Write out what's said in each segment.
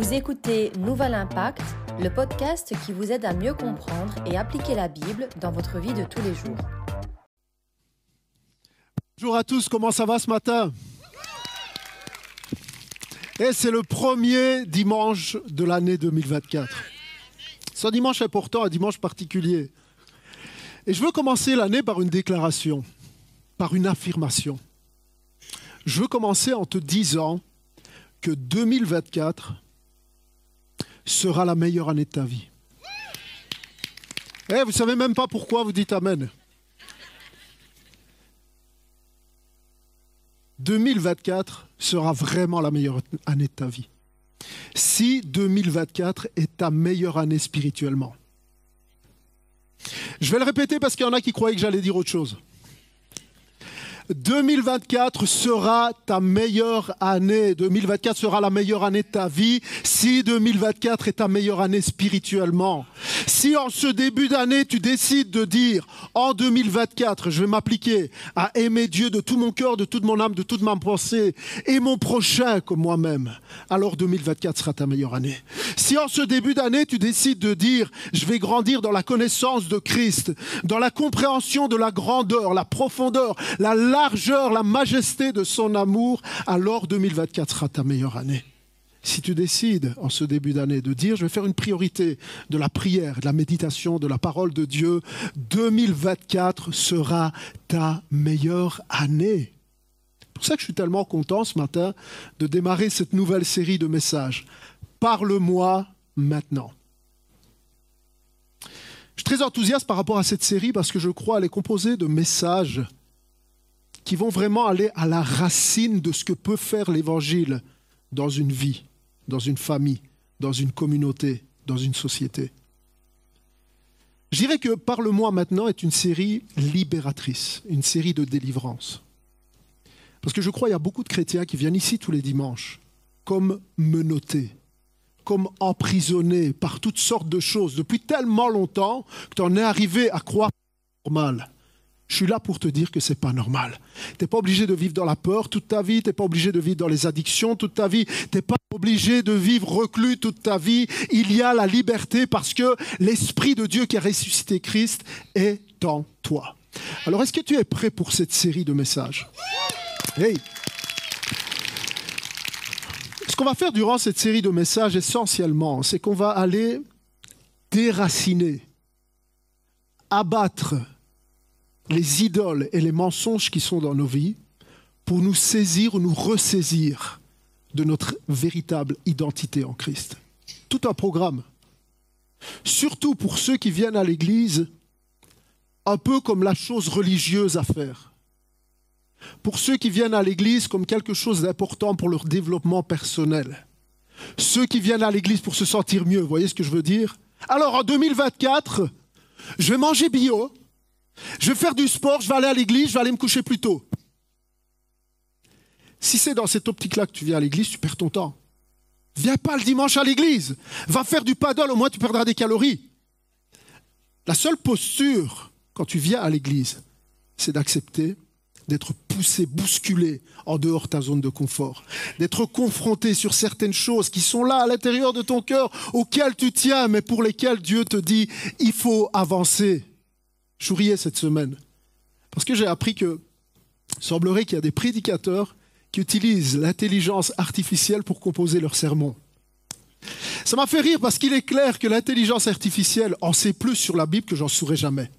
Vous écoutez Nouvel Impact, le podcast qui vous aide à mieux comprendre et appliquer la Bible dans votre vie de tous les jours. Bonjour à tous, comment ça va ce matin? Et c'est le premier dimanche de l'année 2024. C'est un dimanche important, un dimanche particulier. Et je veux commencer l'année par une déclaration, par une affirmation. Je veux commencer en te disant que 2024 sera la meilleure année de ta vie. Eh, vous ne savez même pas pourquoi vous dites Amen. 2024 sera vraiment la meilleure année de ta vie. Si 2024 est ta meilleure année spirituellement. Je vais le répéter parce qu'il y en a qui croyaient que j'allais dire autre chose. 2024 sera ta meilleure année. 2024 sera la meilleure année de ta vie si 2024 est ta meilleure année spirituellement. Si en ce début d'année, tu décides de dire, en 2024, je vais m'appliquer à aimer Dieu de tout mon cœur, de toute mon âme, de toute ma pensée, et mon prochain comme moi-même, alors 2024 sera ta meilleure année. Si en ce début d'année, tu décides de dire, je vais grandir dans la connaissance de Christ, dans la compréhension de la grandeur, la profondeur, la largeur, la majesté de son amour, alors 2024 sera ta meilleure année. Si tu décides en ce début d'année de dire, je vais faire une priorité de la prière, de la méditation, de la parole de Dieu, 2024 sera ta meilleure année. C'est pour ça que je suis tellement content ce matin de démarrer cette nouvelle série de messages. Parle-moi maintenant. Je suis très enthousiaste par rapport à cette série parce que je crois qu'elle est composée de messages qui vont vraiment aller à la racine de ce que peut faire l'Évangile dans une vie, dans une famille, dans une communauté, dans une société. Je dirais que Parle-moi maintenant est une série libératrice, une série de délivrance. Parce que je crois qu'il y a beaucoup de chrétiens qui viennent ici tous les dimanches comme menottés, comme emprisonnés par toutes sortes de choses depuis tellement longtemps que tu en es arrivé à croire normal. Je suis là pour te dire que ce n'est pas normal. Tu n'es pas obligé de vivre dans la peur toute ta vie, tu n'es pas obligé de vivre dans les addictions toute ta vie, tu n'es pas obligé de vivre reclus toute ta vie. Il y a la liberté parce que l'Esprit de Dieu qui a ressuscité Christ est en toi. Alors est-ce que tu es prêt pour cette série de messages? Hey Ce qu'on va faire durant cette série de messages essentiellement, c'est qu'on va aller déraciner, abattre les idoles et les mensonges qui sont dans nos vies pour nous saisir ou nous ressaisir de notre véritable identité en Christ. Tout un programme. Surtout pour ceux qui viennent à l'Église un peu comme la chose religieuse à faire. Pour ceux qui viennent à l'Église comme quelque chose d'important pour leur développement personnel. Ceux qui viennent à l'Église pour se sentir mieux, vous voyez ce que je veux dire? Alors en 2024, je vais manger bio, je vais faire du sport, je vais aller à l'église, je vais aller me coucher plus tôt. Si c'est dans cette optique-là que tu viens à l'église, tu perds ton temps. Viens pas le dimanche à l'église. Va faire du paddle, au moins tu perdras des calories. La seule posture quand tu viens à l'église, c'est d'accepter d'être poussé, bousculé en dehors de ta zone de confort, d'être confronté sur certaines choses qui sont là à l'intérieur de ton cœur, auxquelles tu tiens, mais pour lesquelles Dieu te dit, il faut avancer. Riais cette semaine parce que j'ai appris que semblerait qu'il y a des prédicateurs qui utilisent l'intelligence artificielle pour composer leurs sermons. Ça m'a fait rire parce qu'il est clair que l'intelligence artificielle en sait plus sur la Bible que j'en saurais jamais.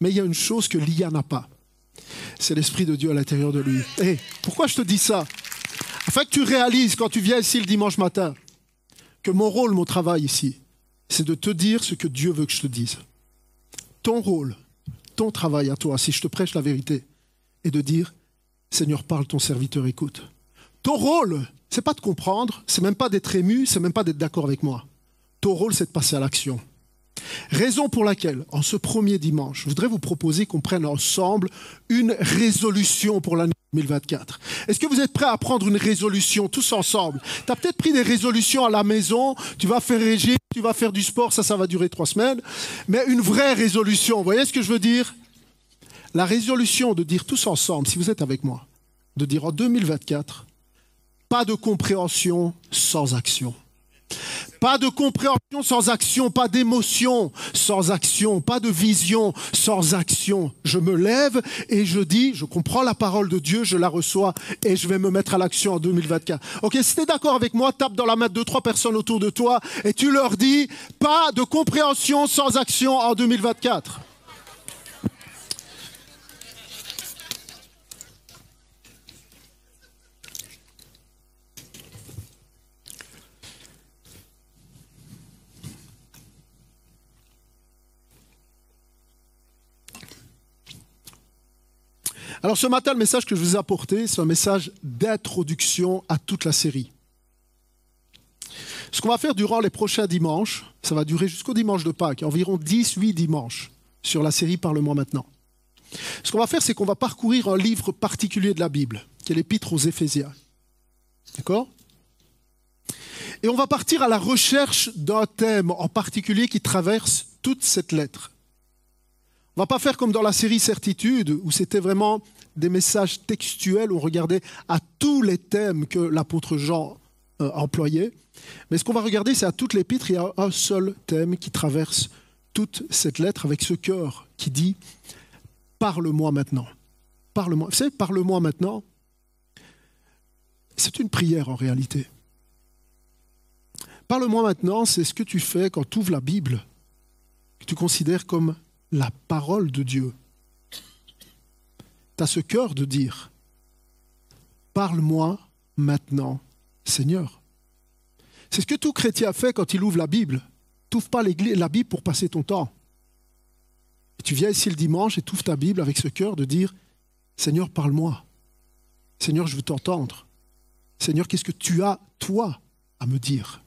Mais il y a une chose que l'IA n'a pas. C'est l'Esprit de Dieu à l'intérieur de lui. Et pourquoi je te dis ça? Afin que tu réalises quand tu viens ici le dimanche matin que mon rôle, mon travail ici, c'est de te dire ce que Dieu veut que je te dise ton rôle, ton travail à toi, si je te prêche la vérité, est de dire Seigneur, parle, ton serviteur écoute. Ton rôle, c'est pas de comprendre, c'est même pas d'être ému, c'est même pas d'être d'accord avec moi. Ton rôle, c'est de passer à l'action. Raison pour laquelle, en ce premier dimanche, je voudrais vous proposer qu'on prenne ensemble une résolution pour l'année 2024. Est-ce que vous êtes prêts à prendre une résolution tous ensemble? Tu as peut-être pris des résolutions à la maison, tu vas faire régime, tu vas faire du sport, ça, ça va durer trois semaines, mais une vraie résolution, vous voyez ce que je veux dire? La résolution de dire tous ensemble, si vous êtes avec moi, de dire en 2024, Pas de compréhension sans action. Pas de compréhension sans action, pas d'émotion sans action, pas de vision sans action. Je me lève et je dis, je comprends la parole de Dieu, je la reçois et je vais me mettre à l'action en 2024. Ok, si tu es d'accord avec moi, tape dans la main deux, trois personnes autour de toi et tu leur dis, pas de compréhension sans action en 2024. Alors ce matin, le message que je vous ai apporté, c'est un message d'introduction à toute la série. Ce qu'on va faire durant les prochains dimanches, ça va durer jusqu'au dimanche de Pâques, environ 10-8 dimanches sur la série Parle-moi maintenant. Ce qu'on va faire, c'est qu'on va parcourir un livre particulier de la Bible, qui est l'Épître aux Éphésiens. D'accord? Et on va partir à la recherche d'un thème en particulier qui traverse toute cette lettre. On va pas faire comme dans la série Certitude, où c'était vraiment des messages textuels, où on regardait à tous les thèmes que l'apôtre Jean euh, employait. Mais ce qu'on va regarder, c'est à toute l'épître, il y a un seul thème qui traverse toute cette lettre avec ce cœur qui dit Parle-moi maintenant. Parle-moi. Vous savez, parle-moi maintenant. C'est une prière en réalité. Parle-moi maintenant, c'est ce que tu fais quand tu ouvres la Bible, que tu considères comme la parole de Dieu. Tu as ce cœur de dire, parle-moi maintenant, Seigneur. C'est ce que tout chrétien fait quand il ouvre la Bible. Tu pas la Bible pour passer ton temps. Tu viens ici le dimanche et tu ouvres ta Bible avec ce cœur de dire, Seigneur, parle-moi. Seigneur, je veux t'entendre. Seigneur, qu'est-ce que tu as, toi, à me dire?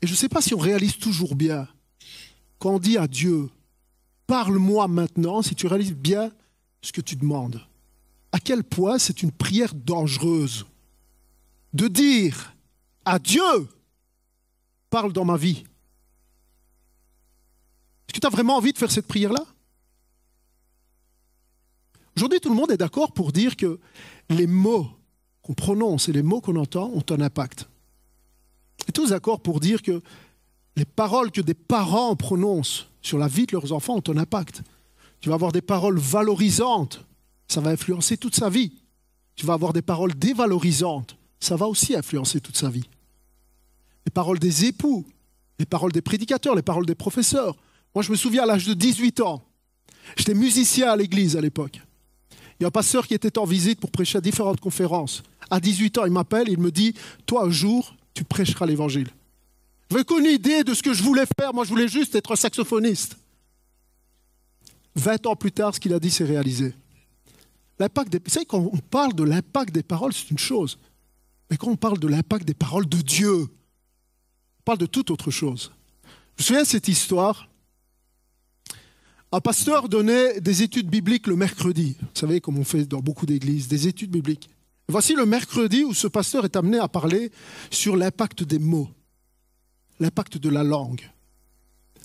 Et je ne sais pas si on réalise toujours bien quand on dit à Dieu, parle-moi maintenant, si tu réalises bien ce que tu demandes, à quel point c'est une prière dangereuse de dire à Dieu, parle dans ma vie. Est-ce que tu as vraiment envie de faire cette prière-là? Aujourd'hui, tout le monde est d'accord pour dire que les mots qu'on prononce et les mots qu'on entend ont un impact. Et tous d'accord pour dire que les paroles que des parents prononcent sur la vie de leurs enfants ont un impact. Tu vas avoir des paroles valorisantes, ça va influencer toute sa vie. Tu vas avoir des paroles dévalorisantes, ça va aussi influencer toute sa vie. Les paroles des époux, les paroles des prédicateurs, les paroles des professeurs. Moi, je me souviens à l'âge de 18 ans, j'étais musicien à l'église à l'époque. Il y a un pasteur qui était en visite pour prêcher à différentes conférences. À 18 ans, il m'appelle, il me dit Toi, un jour, tu prêcheras l'évangile. Vous qu'une idée de ce que je voulais faire? Moi, je voulais juste être saxophoniste. 20 ans plus tard, ce qu'il a dit s'est réalisé. Vous savez, quand on parle de l'impact des paroles, c'est une chose. Mais quand on parle de l'impact des paroles de Dieu, on parle de toute autre chose. Je me souviens de cette histoire. Un pasteur donnait des études bibliques le mercredi. Vous savez, comme on fait dans beaucoup d'églises, des études bibliques. voici le mercredi où ce pasteur est amené à parler sur l'impact des mots l'impact de la langue.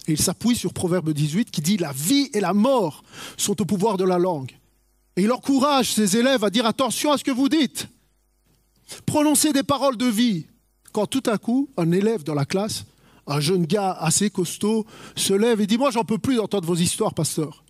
Et il s'appuie sur Proverbe 18 qui dit La vie et la mort sont au pouvoir de la langue. Et il encourage ses élèves à dire Attention à ce que vous dites. Prononcez des paroles de vie. Quand tout à coup, un élève dans la classe, un jeune gars assez costaud, se lève et dit Moi, j'en peux plus d'entendre vos histoires, pasteur.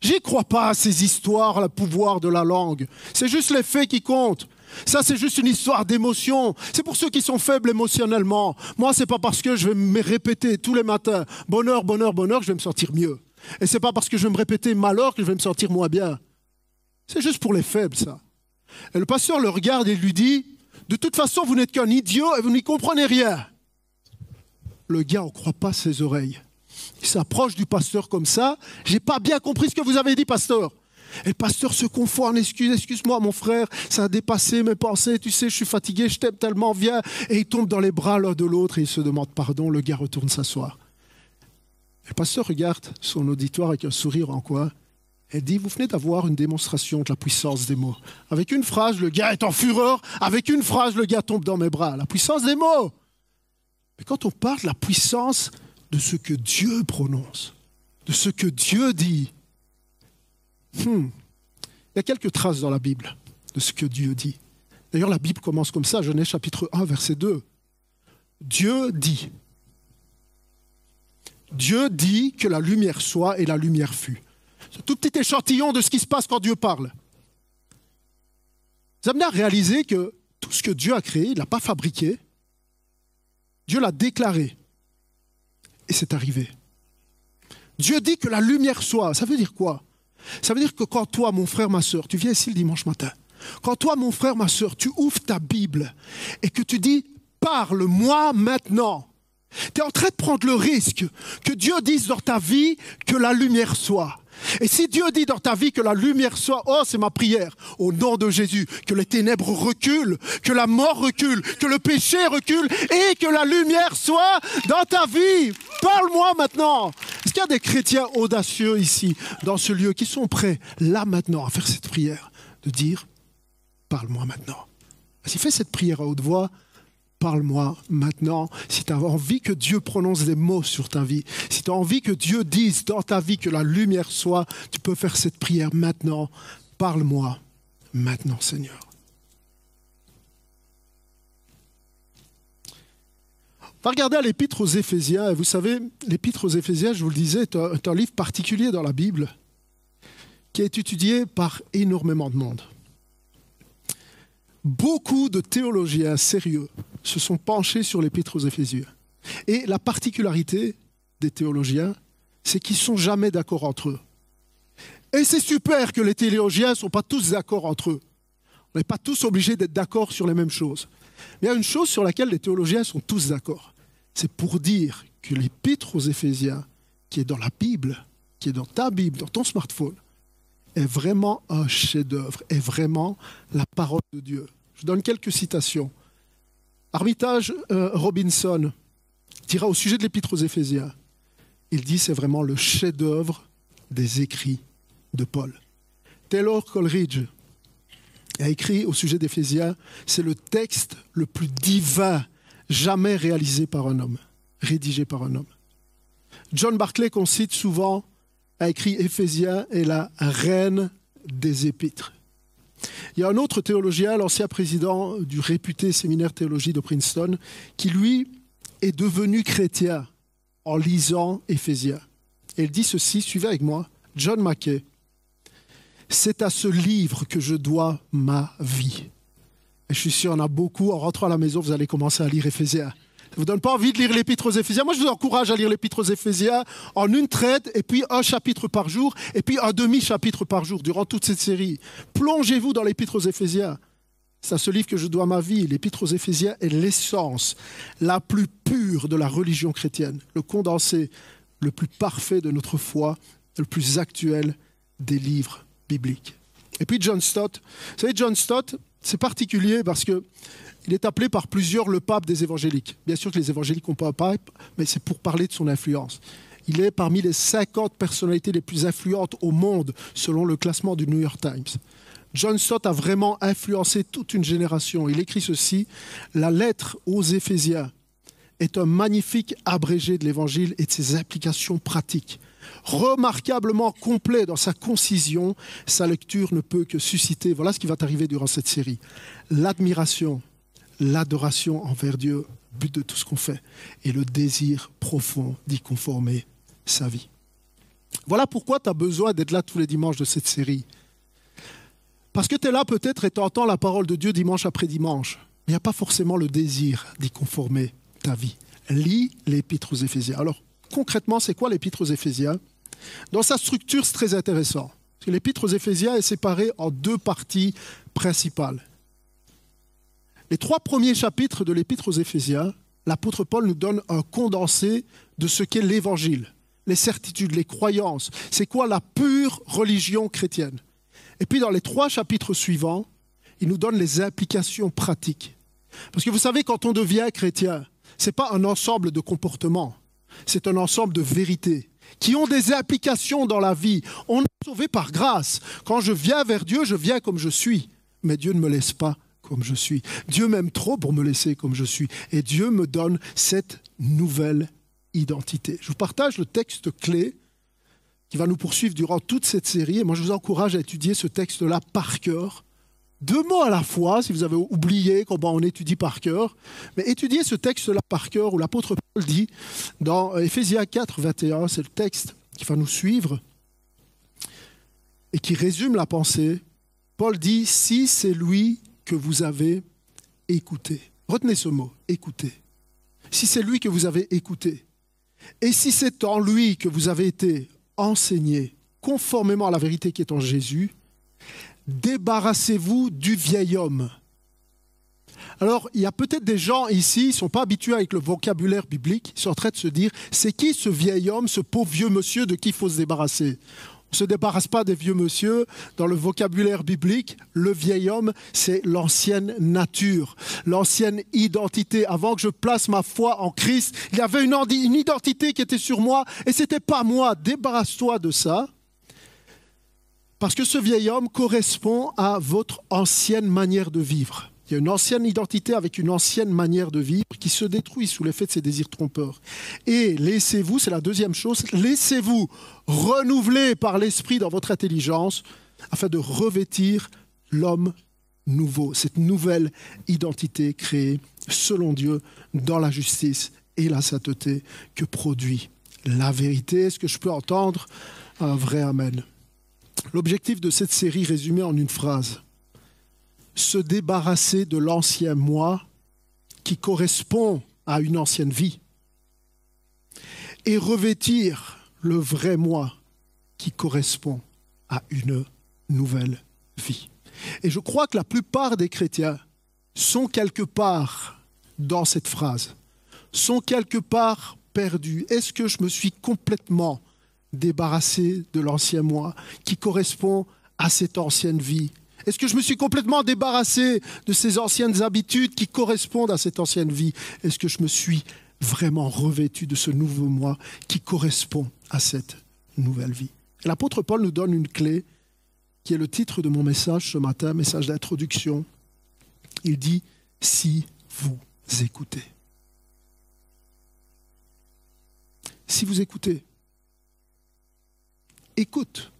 J'y crois pas à ces histoires, le pouvoir de la langue. C'est juste les faits qui comptent. Ça, c'est juste une histoire d'émotion. C'est pour ceux qui sont faibles émotionnellement. Moi, c'est pas parce que je vais me répéter tous les matins bonheur, bonheur, bonheur je vais me sentir mieux. Et c'est pas parce que je vais me répéter malheur que je vais me sentir moins bien. C'est juste pour les faibles, ça. Et le pasteur le regarde et lui dit De toute façon, vous n'êtes qu'un idiot et vous n'y comprenez rien. Le gars, ne croit pas ses oreilles. Il s'approche du pasteur comme ça. J'ai pas bien compris ce que vous avez dit, pasteur. Et le pasteur se confond en excuse, excuse-moi mon frère, ça a dépassé mes pensées, tu sais, je suis fatigué, je t'aime tellement, viens. Et il tombe dans les bras l'un de l'autre et il se demande pardon, le gars retourne s'asseoir. Le pasteur regarde son auditoire avec un sourire en coin et dit, vous venez d'avoir une démonstration de la puissance des mots. Avec une phrase, le gars est en fureur, avec une phrase, le gars tombe dans mes bras. La puissance des mots. Mais quand on parle de la puissance de ce que Dieu prononce, de ce que Dieu dit, Hmm. Il y a quelques traces dans la Bible de ce que Dieu dit. D'ailleurs, la Bible commence comme ça, Genèse chapitre 1, verset 2. Dieu dit. Dieu dit que la lumière soit et la lumière fut. C'est tout petit échantillon de ce qui se passe quand Dieu parle. Vous amenez à réaliser que tout ce que Dieu a créé, il ne l'a pas fabriqué. Dieu l'a déclaré. Et c'est arrivé. Dieu dit que la lumière soit. Ça veut dire quoi? Ça veut dire que quand toi, mon frère, ma soeur, tu viens ici le dimanche matin, quand toi, mon frère, ma soeur, tu ouvres ta Bible et que tu dis, parle-moi maintenant. Tu es en train de prendre le risque que Dieu dise dans ta vie que la lumière soit. Et si Dieu dit dans ta vie que la lumière soit, oh c'est ma prière, au nom de Jésus, que les ténèbres reculent, que la mort recule, que le péché recule et que la lumière soit dans ta vie. Parle-moi maintenant. Est-ce qu'il y a des chrétiens audacieux ici, dans ce lieu, qui sont prêts, là maintenant, à faire cette prière, de dire, parle-moi maintenant. Si fais cette prière à haute voix, parle-moi maintenant. Si tu as envie que Dieu prononce des mots sur ta vie, si tu as envie que Dieu dise dans ta vie que la lumière soit, tu peux faire cette prière maintenant. Parle-moi maintenant, Seigneur. On va regarder à l'épître aux Éphésiens. Vous savez, l'épître aux Éphésiens, je vous le disais, est est un livre particulier dans la Bible qui est étudié par énormément de monde. Beaucoup de théologiens sérieux se sont penchés sur l'épître aux Éphésiens. Et la particularité des théologiens, c'est qu'ils ne sont jamais d'accord entre eux. Et c'est super que les théologiens ne sont pas tous d'accord entre eux. On n'est pas tous obligés d'être d'accord sur les mêmes choses. Mais il y a une chose sur laquelle les théologiens sont tous d'accord. C'est pour dire que l'épître aux Éphésiens, qui est dans la Bible, qui est dans ta Bible, dans ton smartphone, est vraiment un chef-d'œuvre, est vraiment la parole de Dieu. Je donne quelques citations. Armitage euh, Robinson dira au sujet de l'épître aux Éphésiens, il dit c'est vraiment le chef-d'œuvre des écrits de Paul. Taylor Coleridge a écrit au sujet d'Éphésiens, c'est le texte le plus divin jamais réalisé par un homme, rédigé par un homme. John Barclay, qu'on cite souvent, a écrit Éphésiens est la reine des épîtres. Il y a un autre théologien, l'ancien président du réputé séminaire théologie de Princeton, qui lui est devenu chrétien en lisant Éphésiens. Et il dit ceci, suivez avec moi, John Mackay, c'est à ce livre que je dois ma vie. Et je suis sûr, on a beaucoup, en rentrant à la maison, vous allez commencer à lire Éphésiens. Ça vous donne pas envie de lire l'épître aux Éphésiens Moi, je vous encourage à lire l'épître aux Éphésiens en une traite, et puis un chapitre par jour, et puis un demi-chapitre par jour durant toute cette série. Plongez-vous dans l'épître aux Éphésiens. C'est à ce livre que je dois ma vie. L'épître aux Éphésiens est l'essence la plus pure de la religion chrétienne, le condensé le plus parfait de notre foi, le plus actuel des livres bibliques. Et puis John Stott. Vous savez, John Stott, c'est particulier parce que il est appelé par plusieurs le pape des évangéliques. Bien sûr que les évangéliques n'ont pas un pape, mais c'est pour parler de son influence. Il est parmi les 50 personnalités les plus influentes au monde, selon le classement du New York Times. John Stott a vraiment influencé toute une génération. Il écrit ceci La lettre aux Éphésiens est un magnifique abrégé de l'Évangile et de ses applications pratiques. Remarquablement complet dans sa concision, sa lecture ne peut que susciter, voilà ce qui va t'arriver durant cette série, l'admiration, l'adoration envers Dieu, but de tout ce qu'on fait, et le désir profond d'y conformer sa vie. Voilà pourquoi tu as besoin d'être là tous les dimanches de cette série. Parce que tu es là peut-être et tu entends la parole de Dieu dimanche après dimanche, mais il n'y a pas forcément le désir d'y conformer ta vie. Lis l'épître aux Éphésiens. Alors, concrètement, c'est quoi l'épître aux Éphésiens? Dans sa structure, c'est très intéressant. L'épître aux Éphésiens est séparé en deux parties principales. Les trois premiers chapitres de l'Épître aux Éphésiens, l'apôtre Paul nous donne un condensé de ce qu'est l'Évangile, les certitudes, les croyances. C'est quoi la pure religion chrétienne? Et puis dans les trois chapitres suivants, il nous donne les implications pratiques. Parce que vous savez, quand on devient chrétien, ce n'est pas un ensemble de comportements, c'est un ensemble de vérités qui ont des implications dans la vie. On est sauvé par grâce. Quand je viens vers Dieu, je viens comme je suis. Mais Dieu ne me laisse pas comme je suis. Dieu m'aime trop pour me laisser comme je suis. Et Dieu me donne cette nouvelle identité. Je vous partage le texte clé qui va nous poursuivre durant toute cette série. Et moi, je vous encourage à étudier ce texte-là par cœur deux mots à la fois, si vous avez oublié comment on étudie par cœur, mais étudiez ce texte-là par cœur où l'apôtre Paul dit dans Ephésiens 4, 21, c'est le texte qui va nous suivre et qui résume la pensée. Paul dit, si c'est lui vous avez écouté. Retenez ce mot, écouter. Si c'est lui que vous avez écouté, et si c'est en lui que vous avez été enseigné conformément à la vérité qui est en Jésus, débarrassez-vous du vieil homme. Alors, il y a peut-être des gens ici, ils ne sont pas habitués avec le vocabulaire biblique, ils sont en train de se dire, c'est qui ce vieil homme, ce pauvre vieux monsieur de qui il faut se débarrasser? On ne se débarrasse pas des vieux monsieur. Dans le vocabulaire biblique, le vieil homme, c'est l'ancienne nature, l'ancienne identité. Avant que je place ma foi en Christ, il y avait une, identité qui était sur moi et ce n'était pas moi. Débarrasse-toi de ça. Parce que ce vieil homme correspond à votre ancienne manière de vivre. Il y a une ancienne identité avec une ancienne manière de vivre qui se détruit sous l'effet de ses désirs trompeurs. Et laissez-vous, c'est la deuxième chose, laissez-vous renouveler par l'esprit dans votre intelligence afin de revêtir l'homme nouveau, cette nouvelle identité créée selon Dieu dans la justice et la sainteté que produit la vérité. Est-ce que je peux entendre un vrai Amen? L'objectif de cette série résumé en une phrase se débarrasser de l'ancien moi qui correspond à une ancienne vie et revêtir le vrai moi qui correspond à une nouvelle vie. Et je crois que la plupart des chrétiens sont quelque part dans cette phrase, sont quelque part perdus. Est-ce que je me suis complètement débarrassé de l'ancien moi qui correspond à cette ancienne vie est-ce que je me suis complètement débarrassé de ces anciennes habitudes qui correspondent à cette ancienne vie? Est-ce que je me suis vraiment revêtu de ce nouveau moi qui correspond à cette nouvelle vie? L'apôtre Paul nous donne une clé qui est le titre de mon message ce matin, message d'introduction. Il dit, si vous écoutez. Si vous écoutez, écoute.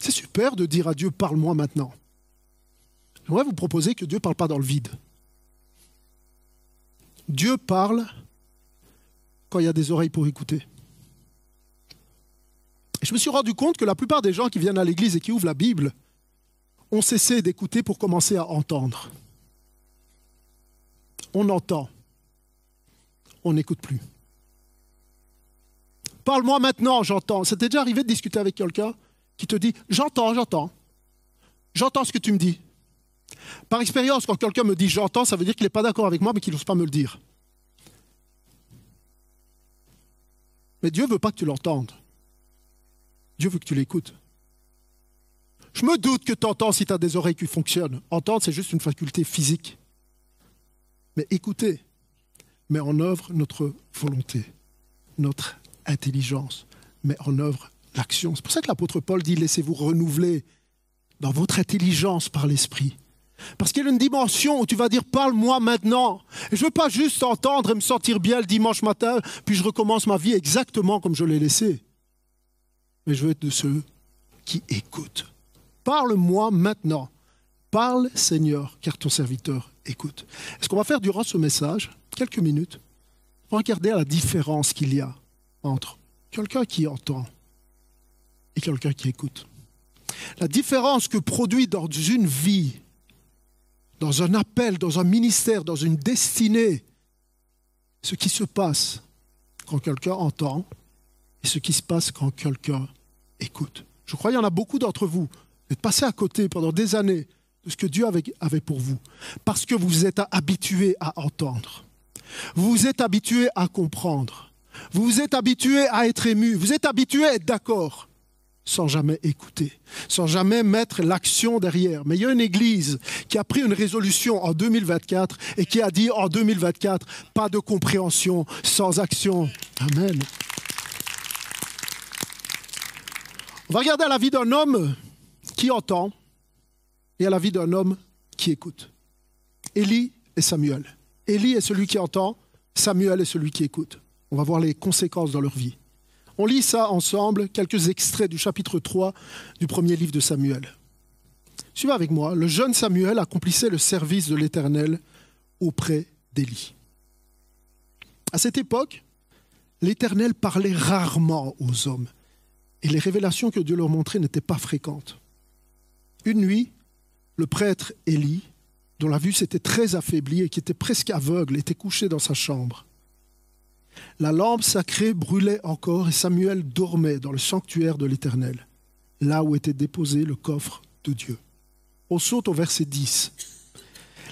C'est super de dire à Dieu, parle-moi maintenant. J'aimerais vous proposer que Dieu ne parle pas dans le vide. Dieu parle quand il y a des oreilles pour écouter. Je me suis rendu compte que la plupart des gens qui viennent à l'église et qui ouvrent la Bible ont cessé d'écouter pour commencer à entendre. On entend, on n'écoute plus. Parle-moi maintenant, j'entends. C'était déjà arrivé de discuter avec quelqu'un qui te dit J'entends, j'entends. J'entends ce que tu me dis. Par expérience, quand quelqu'un me dit j'entends, ça veut dire qu'il n'est pas d'accord avec moi, mais qu'il n'ose pas me le dire. Mais Dieu ne veut pas que tu l'entendes. Dieu veut que tu l'écoutes. Je me doute que tu entends si tu as des oreilles qui fonctionnent. Entendre, c'est juste une faculté physique. Mais écouter met en œuvre notre volonté, notre intelligence, met en œuvre l'action. C'est pour ça que l'apôtre Paul dit laissez-vous renouveler dans votre intelligence par l'esprit. Parce qu'il y a une dimension où tu vas dire parle-moi maintenant. Et je ne veux pas juste entendre et me sentir bien le dimanche matin, puis je recommence ma vie exactement comme je l'ai laissé. Mais je veux être de ceux qui écoutent. Parle-moi maintenant. Parle Seigneur, car ton serviteur écoute. est Ce qu'on va faire durant ce message, quelques minutes, regarder la différence qu'il y a entre quelqu'un qui entend quelqu'un qui écoute. La différence que produit dans une vie, dans un appel, dans un ministère, dans une destinée, ce qui se passe quand quelqu'un entend et ce qui se passe quand quelqu'un écoute. Je crois qu'il y en a beaucoup d'entre vous. Vous êtes passés à côté pendant des années de ce que Dieu avait, pour vous, parce que vous êtes habitués à entendre. Vous vous êtes habitués à comprendre. Vous vous êtes habitués à être ému. Vous êtes habitués à être d'accord sans jamais écouter, sans jamais mettre l'action derrière. Mais il y a une église qui a pris une résolution en 2024 et qui a dit en 2024, pas de compréhension sans action. Amen. On va regarder à la vie d'un homme qui entend et à la vie d'un homme qui écoute. Élie et Samuel. Élie est celui qui entend, Samuel est celui qui écoute. On va voir les conséquences dans leur vie. On lit ça ensemble, quelques extraits du chapitre 3 du premier livre de Samuel. Suivez avec moi, le jeune Samuel accomplissait le service de l'Éternel auprès d'Élie. À cette époque, l'Éternel parlait rarement aux hommes et les révélations que Dieu leur montrait n'étaient pas fréquentes. Une nuit, le prêtre Élie, dont la vue s'était très affaiblie et qui était presque aveugle, était couché dans sa chambre. La lampe sacrée brûlait encore et Samuel dormait dans le sanctuaire de l'Éternel, là où était déposé le coffre de Dieu. On saute au verset 10.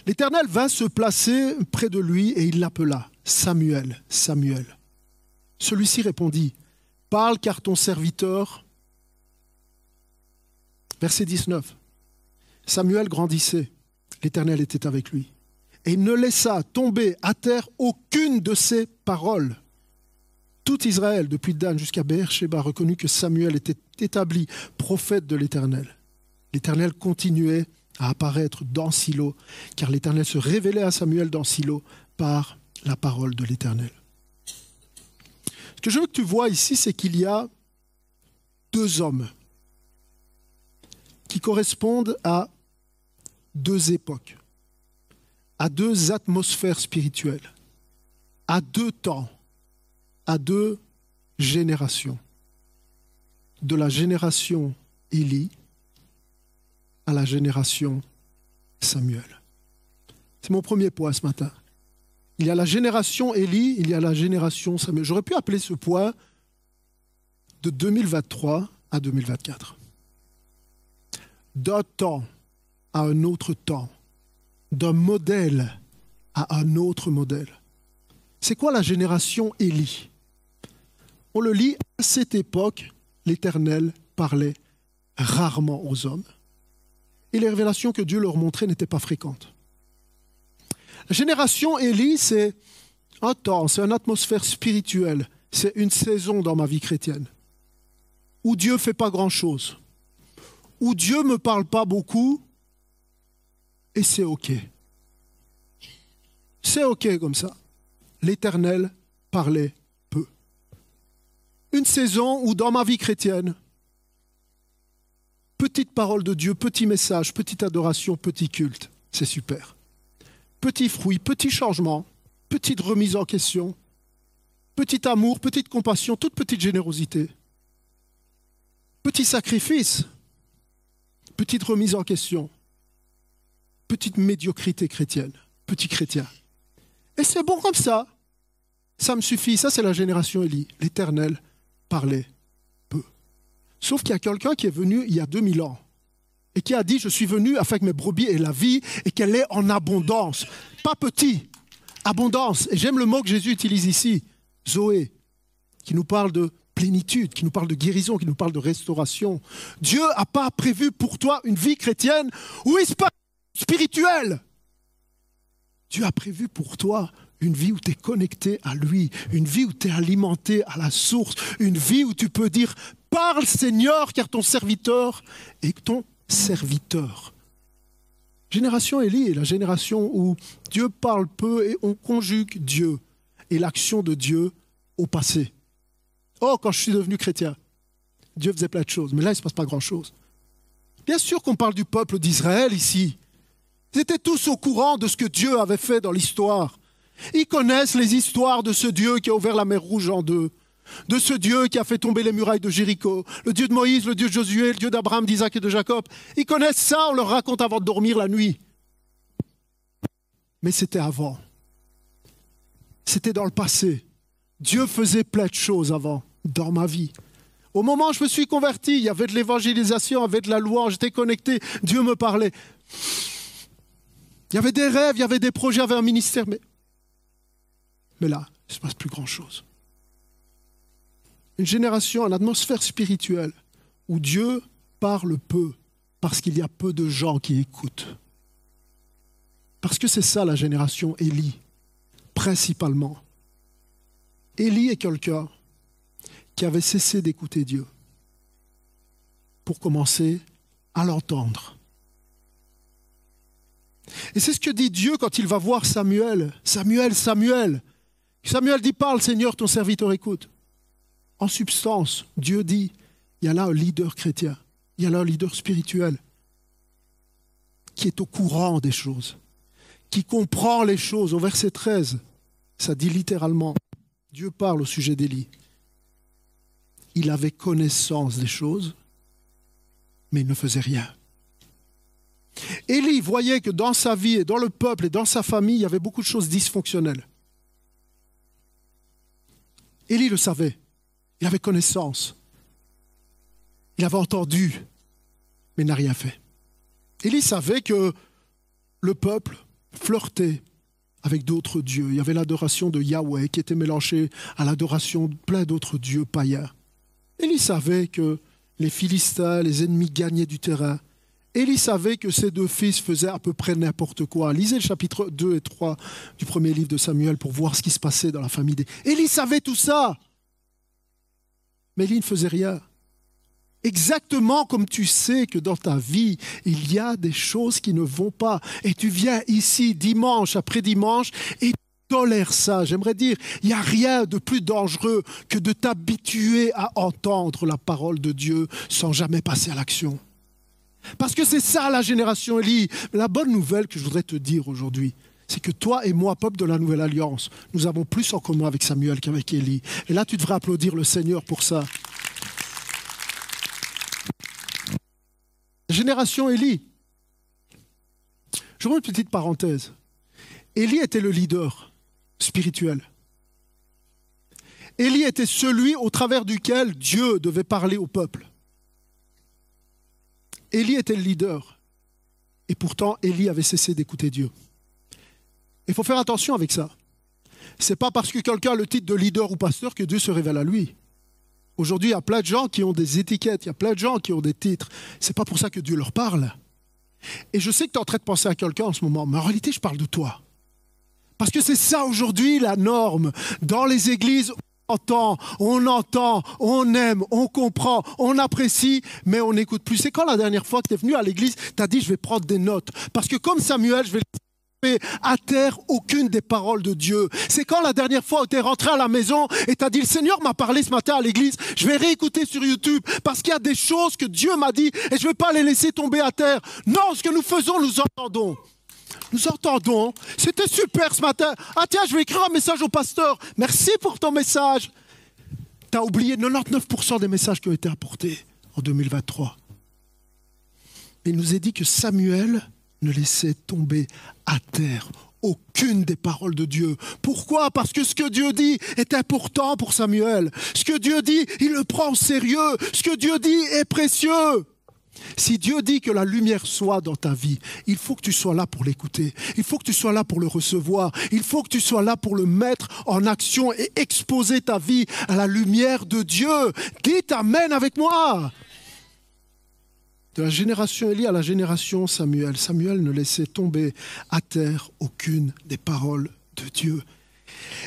L'Éternel vint se placer près de lui et il l'appela Samuel, Samuel. Celui-ci répondit Parle car ton serviteur. Verset 19. Samuel grandissait, l'Éternel était avec lui, et ne laissa tomber à terre aucune de ses paroles. Tout Israël, depuis Dan jusqu'à Beersheba, reconnut que Samuel était établi prophète de l'Éternel. L'Éternel continuait à apparaître dans Silo, car l'Éternel se révélait à Samuel dans Silo par la parole de l'Éternel. Ce que je veux que tu vois ici, c'est qu'il y a deux hommes qui correspondent à deux époques, à deux atmosphères spirituelles, à deux temps, à deux générations. De la génération Élie à la génération Samuel. C'est mon premier point ce matin. Il y a la génération Élie, il y a la génération Samuel. J'aurais pu appeler ce point de 2023 à 2024. D'un temps à un autre temps, d'un modèle à un autre modèle. C'est quoi la génération Élie? On le lit, à cette époque, l'Éternel parlait rarement aux hommes et les révélations que Dieu leur montrait n'étaient pas fréquentes. La génération Élie, c'est un temps, c'est une atmosphère spirituelle, c'est une saison dans ma vie chrétienne, où Dieu ne fait pas grand-chose, où Dieu ne me parle pas beaucoup, et c'est OK. C'est OK comme ça. L'Éternel parlait peu. Une saison où dans ma vie chrétienne, petite parole de Dieu, petit message, petite adoration, petit culte, c'est super. Petit fruit, petit changement, petite remise en question, petit amour, petite compassion, toute petite générosité, petit sacrifice, petite remise en question, petite médiocrité chrétienne, petit chrétien. Et c'est bon comme ça. Ça me suffit. Ça, c'est la génération Élie. L'Éternel parlait peu. Sauf qu'il y a quelqu'un qui est venu il y a 2000 ans et qui a dit, je suis venu afin que mes brebis aient la vie et qu'elle est en abondance. Pas petit, abondance. Et j'aime le mot que Jésus utilise ici, Zoé, qui nous parle de plénitude, qui nous parle de guérison, qui nous parle de restauration. Dieu n'a pas prévu pour toi une vie chrétienne où il se passe spirituel. Dieu a prévu pour toi une vie où tu es connecté à lui, une vie où tu es alimenté à la source, une vie où tu peux dire Parle Seigneur, car ton serviteur est ton serviteur. Génération Élie est la génération où Dieu parle peu et on conjugue Dieu et l'action de Dieu au passé. Oh, quand je suis devenu chrétien, Dieu faisait plein de choses, mais là, il ne se passe pas grand-chose. Bien sûr qu'on parle du peuple d'Israël ici, ils étaient tous au courant de ce que Dieu avait fait dans l'histoire. Ils connaissent les histoires de ce Dieu qui a ouvert la mer Rouge en deux, de ce Dieu qui a fait tomber les murailles de Jéricho, le Dieu de Moïse, le Dieu de Josué, le Dieu d'Abraham, d'Isaac et de Jacob. Ils connaissent ça, on leur raconte avant de dormir la nuit. Mais c'était avant. C'était dans le passé. Dieu faisait plein de choses avant, dans ma vie. Au moment où je me suis converti, il y avait de l'évangélisation, il y avait de la louange, j'étais connecté, Dieu me parlait. Il y avait des rêves, il y avait des projets, il y avait un ministère, mais, mais là, il ne se passe plus grand-chose. Une génération, une atmosphère spirituelle où Dieu parle peu parce qu'il y a peu de gens qui écoutent. Parce que c'est ça la génération Élie, principalement. Élie est quelqu'un qui avait cessé d'écouter Dieu pour commencer à l'entendre et c'est ce que dit Dieu quand il va voir Samuel. Samuel, Samuel. Samuel dit, parle Seigneur, ton serviteur écoute. En substance, Dieu dit, il y a là un leader chrétien, il y a là un leader spirituel. qui est au courant des choses, qui comprend les choses. Au verset 13, ça dit littéralement, Dieu parle au sujet d'Élie. Il avait connaissance des choses, mais il ne faisait rien. Élie voyait que dans sa vie et dans le peuple et dans sa famille, il y avait beaucoup de choses dysfonctionnelles. Élie le savait. Il avait connaissance. Il avait entendu, mais n'a rien fait. Élie savait que le peuple flirtait avec d'autres dieux. Il y avait l'adoration de Yahweh qui était mélangée à l'adoration de plein d'autres dieux païens. Élie savait que les Philistins, les ennemis gagnaient du terrain. Élie savait que ses deux fils faisaient à peu près n'importe quoi. Lisez le chapitre 2 et 3 du premier livre de Samuel pour voir ce qui se passait dans la famille d'Élie. Élie savait tout ça. Mais Élie ne faisait rien. Exactement comme tu sais que dans ta vie, il y a des choses qui ne vont pas. Et tu viens ici dimanche après dimanche et tu tolères ça. J'aimerais dire, il n'y a rien de plus dangereux que de t'habituer à entendre la parole de Dieu sans jamais passer à l'action. Parce que c'est ça la génération Élie. La bonne nouvelle que je voudrais te dire aujourd'hui, c'est que toi et moi, peuple de la Nouvelle Alliance, nous avons plus en commun avec Samuel qu'avec Élie. Et là, tu devrais applaudir le Seigneur pour ça. Génération Élie. Je une petite parenthèse. Élie était le leader spirituel. Élie était celui au travers duquel Dieu devait parler au peuple. Élie était le leader. Et pourtant, Élie avait cessé d'écouter Dieu. Il faut faire attention avec ça. Ce n'est pas parce que quelqu'un a le titre de leader ou pasteur que Dieu se révèle à lui. Aujourd'hui, il y a plein de gens qui ont des étiquettes, il y a plein de gens qui ont des titres. Ce n'est pas pour ça que Dieu leur parle. Et je sais que tu es en train de penser à quelqu'un en ce moment, mais en réalité, je parle de toi. Parce que c'est ça aujourd'hui la norme. Dans les églises, entend, on entend, on aime, on comprend, on apprécie, mais on n'écoute plus. C'est quand la dernière fois que tu es venu à l'église, tu as dit je vais prendre des notes? Parce que comme Samuel, je vais à terre aucune des paroles de Dieu. C'est quand la dernière fois où tu es rentré à la maison et tu as dit, le Seigneur m'a parlé ce matin à l'église, je vais réécouter sur YouTube parce qu'il y a des choses que Dieu m'a dit et je ne vais pas les laisser tomber à terre. Non, ce que nous faisons, nous entendons. Nous entendons. C'était super ce matin. Ah tiens, je vais écrire un message au pasteur. Merci pour ton message. Tu as oublié 99% des messages qui ont été apportés en 2023. Il nous est dit que Samuel ne laissait tomber à terre aucune des paroles de Dieu. Pourquoi? Parce que ce que Dieu dit est important pour Samuel. Ce que Dieu dit, il le prend au sérieux. Ce que Dieu dit est précieux. Si Dieu dit que la lumière soit dans ta vie, il faut que tu sois là pour l'écouter. Il faut que tu sois là pour le recevoir. Il faut que tu sois là pour le mettre en action et exposer ta vie à la lumière de Dieu. Dites Amen avec moi de la génération Élie à la génération Samuel. Samuel ne laissait tomber à terre aucune des paroles de Dieu.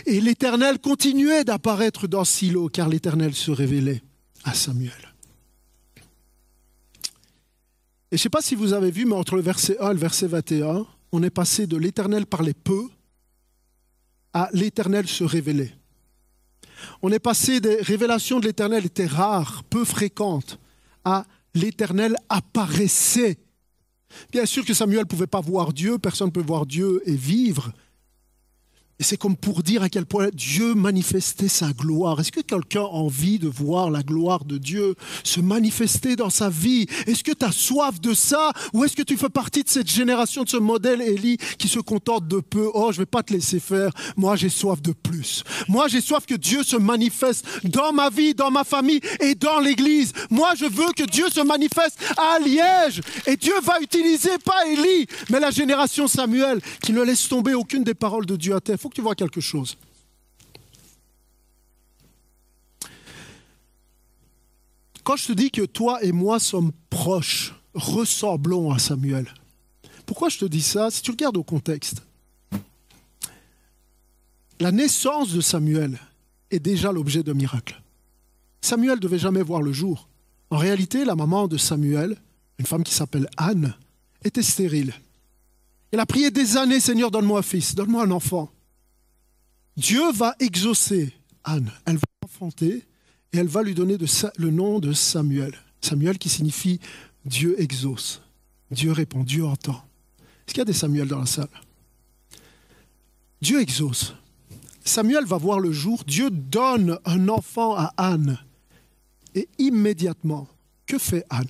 Et l'Éternel continuait d'apparaître dans Silo, car l'Éternel se révélait à Samuel. Et je ne sais pas si vous avez vu, mais entre le verset 1 et le verset 21, on est passé de l'Éternel parler peu à l'Éternel se révéler. On est passé des révélations de l'Éternel étaient rares, peu fréquentes, à l'Éternel apparaissait. Bien sûr que Samuel ne pouvait pas voir Dieu, personne ne peut voir Dieu et vivre, et c'est comme pour dire à quel point Dieu manifestait sa gloire. Est-ce que quelqu'un a envie de voir la gloire de Dieu se manifester dans sa vie? Est-ce que tu as soif de ça? Ou est-ce que tu fais partie de cette génération, de ce modèle Élie qui se contente de peu? Oh, je vais pas te laisser faire. Moi, j'ai soif de plus. Moi, j'ai soif que Dieu se manifeste dans ma vie, dans ma famille et dans l'Église. Moi, je veux que Dieu se manifeste à Liège. Et Dieu va utiliser pas Élie, mais la génération Samuel qui ne laisse tomber aucune des paroles de Dieu à terre tu vois quelque chose. Quand je te dis que toi et moi sommes proches, ressemblons à Samuel, pourquoi je te dis ça? Si tu regardes au contexte, la naissance de Samuel est déjà l'objet d'un miracle. Samuel ne devait jamais voir le jour. En réalité, la maman de Samuel, une femme qui s'appelle Anne, était stérile. Elle a prié des années, Seigneur, donne-moi un fils, donne-moi un enfant. Dieu va exaucer Anne. Elle va enfanter et elle va lui donner le nom de Samuel. Samuel qui signifie Dieu exauce. Dieu répond, Dieu entend. qu'il y a des Samuel dans la salle? Dieu exauce. Samuel va voir le jour, Dieu donne un enfant à Anne. Et immédiatement, que fait Anne?